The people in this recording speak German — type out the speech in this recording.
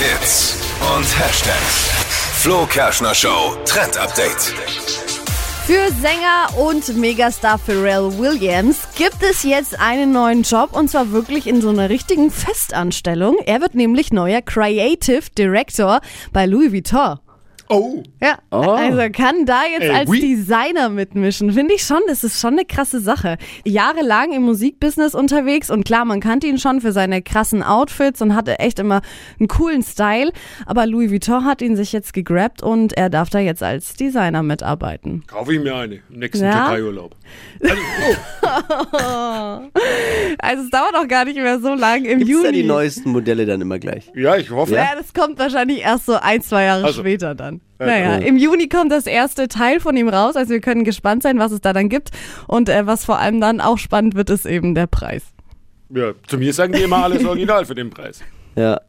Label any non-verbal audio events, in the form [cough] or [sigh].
Hits und Hashtags. Flo Kerschner Show Trend Update. Für Sänger und Megastar Pharrell Williams gibt es jetzt einen neuen Job und zwar wirklich in so einer richtigen Festanstellung. Er wird nämlich neuer Creative Director bei Louis Vuitton. Oh, Ja, also kann da jetzt Ey, als oui. Designer mitmischen. Finde ich schon, das ist schon eine krasse Sache. Jahrelang im Musikbusiness unterwegs und klar, man kannte ihn schon für seine krassen Outfits und hatte echt immer einen coolen Style. Aber Louis Vuitton hat ihn sich jetzt gegrabt und er darf da jetzt als Designer mitarbeiten. kaufe ich mir eine im nächsten Ja? Türkei-Urlaub. Also, oh, [laughs] [laughs] Also es dauert auch gar nicht mehr so lang. Im Gibt's Juni. da die neuesten Modelle dann immer gleich? ja, ich hoffe. Ja, das kommt wahrscheinlich erst so ein, zwei Jahre Also. später dann. Ja, naja, im Juni kommt das erste Teil von ihm raus. Also wir können gespannt sein, was es da dann gibt. Und äh, was vor allem dann auch spannend wird, ist eben der Preis. Ja, zu mir sagen die immer alles original für den Preis. Ja.